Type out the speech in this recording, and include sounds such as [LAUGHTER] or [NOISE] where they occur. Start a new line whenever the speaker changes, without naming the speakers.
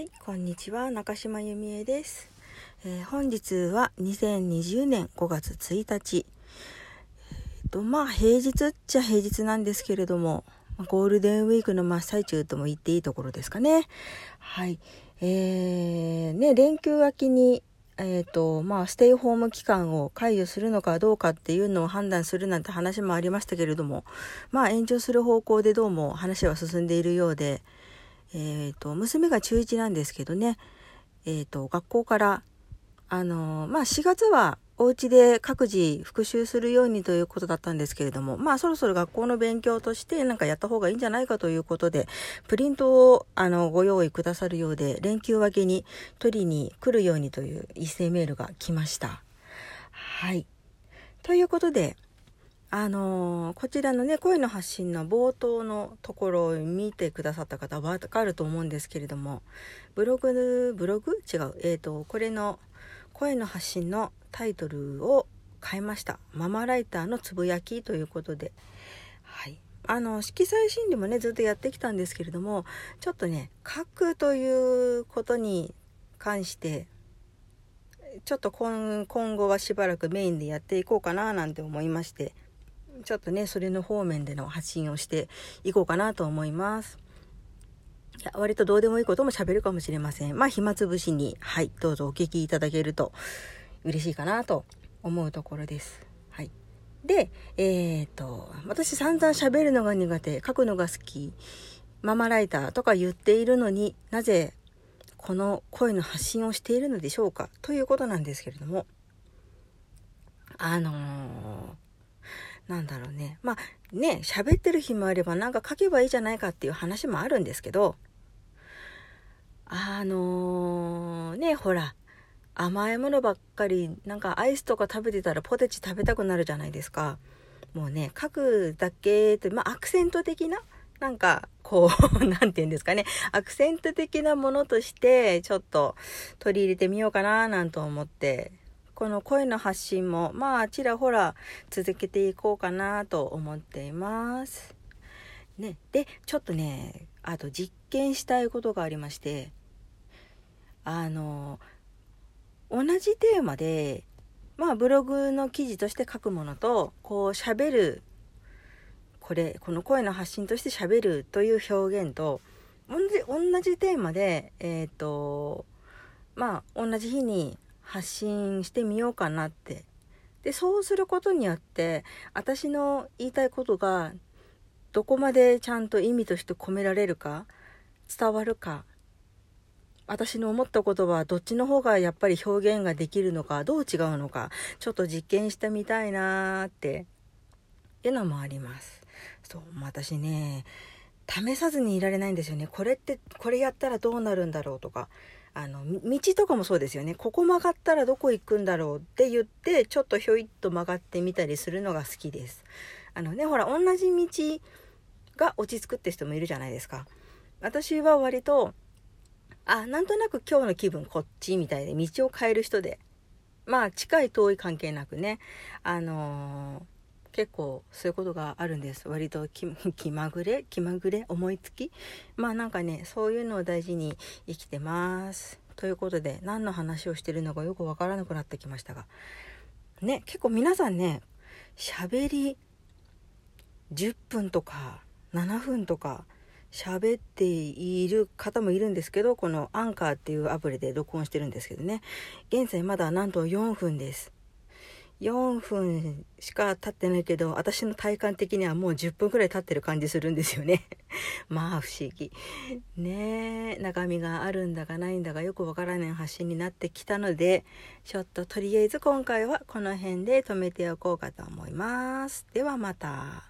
はい、こんにちは、中島由美恵です。えー本日は2020年5月1日。えっと、まあ、平日っちゃ平日なんですけれども、ゴールデンウィークの真っ最中とも言っていいところですかね。はい。えー、ね、連休明けに、えっ、と、まあ、ステイホーム期間を解除するのかどうかっていうのを判断するなんて話もありましたけれども、まあ、延長する方向でどうも話は進んでいるようで、えっ、と、娘が中1なんですけどね、えっ、と、学校から、あの、まあ、4月はお家で各自復習するようにということだったんですけれども、まあ、そろそろ学校の勉強としてなんかやった方がいいんじゃないかということで、プリントを、あの、ご用意くださるようで、連休明けに取りに来るようにという一斉メールが来ました。はい。ということで、あのーこちらのね、声の発信の冒頭のところを見てくださった方はわかると思うんですけれども、ブログ、ブログ？違う。えっ、と、これの声の発信のタイトルを変えました。ママライターのつぶやきということで。はい。あの、色彩心理もね、ずっとやってきたんですけれども、ちょっとね、書くということに関して、ちょっと今今後はしばらくメインでやっていこうかななんて思いまして、ちょっとね、それの方面での発信をしていこうかなと思います。いや割とどうでもいいことも喋るかもしれません。まあ、暇つぶしに、はい、どうぞお聞きいただけると嬉しいかなと思うところです。はい。で、えっ、と、私散々喋るのが苦手、書くのが好き、ママライターとか言っているのになぜこの声の発信をしているのでしょうか？ということなんですけれども、あのーなんだろうね。まあね、喋ってる日もあればなんか書けばいいじゃないかっていう話もあるんですけど、あのーね、ほら、甘いものばっかり、なんかアイスとか食べてたらポテチ食べたくなるじゃないですか。もうね、書くだけって、まあアクセント的ななんか、こう、[LAUGHS] なんて言うんですかね。アクセント的なものとして、ちょっと取り入れてみようかな、なんと思って、この声の発信も、まあ、ちらほら続けていこうかなと思っています。ね。で、ちょっとね、あと実験したいことがありまして、あの、同じテーマで、まあ、ブログの記事として書くものと、こう、喋る、これ、この声の発信として喋るという表現と、同じ、同じテーマで、えっ、と、まあ、同じ日に発信してみようかなって。で、そうすることによって、私の言いたいことが、どこまでちゃんと意味として込められるか、伝わるか、私の思ったことはどっちの方がやっぱり表現ができるのか、どう違うのか、ちょっと実験してみたいなーって、いうのもあります。そう、私ね、試さずにいられないんですよね。これって、これやったらどうなるんだろうとか、あの、道とかもそうですよね。ここ曲がったらどこ行くんだろうって言って、ちょっとひょいっと曲がってみたりするのが好きです。あのね、ほら、同じ道が落ち着くって人もいるじゃないですか。私は割と、あ、なんとなく今日の気分こっちみたいで道を変える人で、まあ近い遠い関係なくね、あのー結構そういうことがあるんです。割と [LAUGHS] 気まぐれ？気まぐれ？思いつき？まあなんかね、そういうのを大事に生きてます。ということで、何の話をしてるのかよくわからなくなってきましたが。ね、結構皆さんね、喋り10分とか7分とか喋っている方もいるんですけど、このアンカーっていうアプリで録音してるんですけどね。現在まだなんと4分です。4分しか経ってないけど、私の体感的にはもう10分くらい経ってる感じするんですよね。[LAUGHS] まあ不思議。ねえ、中身があるんだかないんだかよくわからない発信になってきたので、ちょっととりあえず今回はこの辺で止めておこうかと思います。ではまた。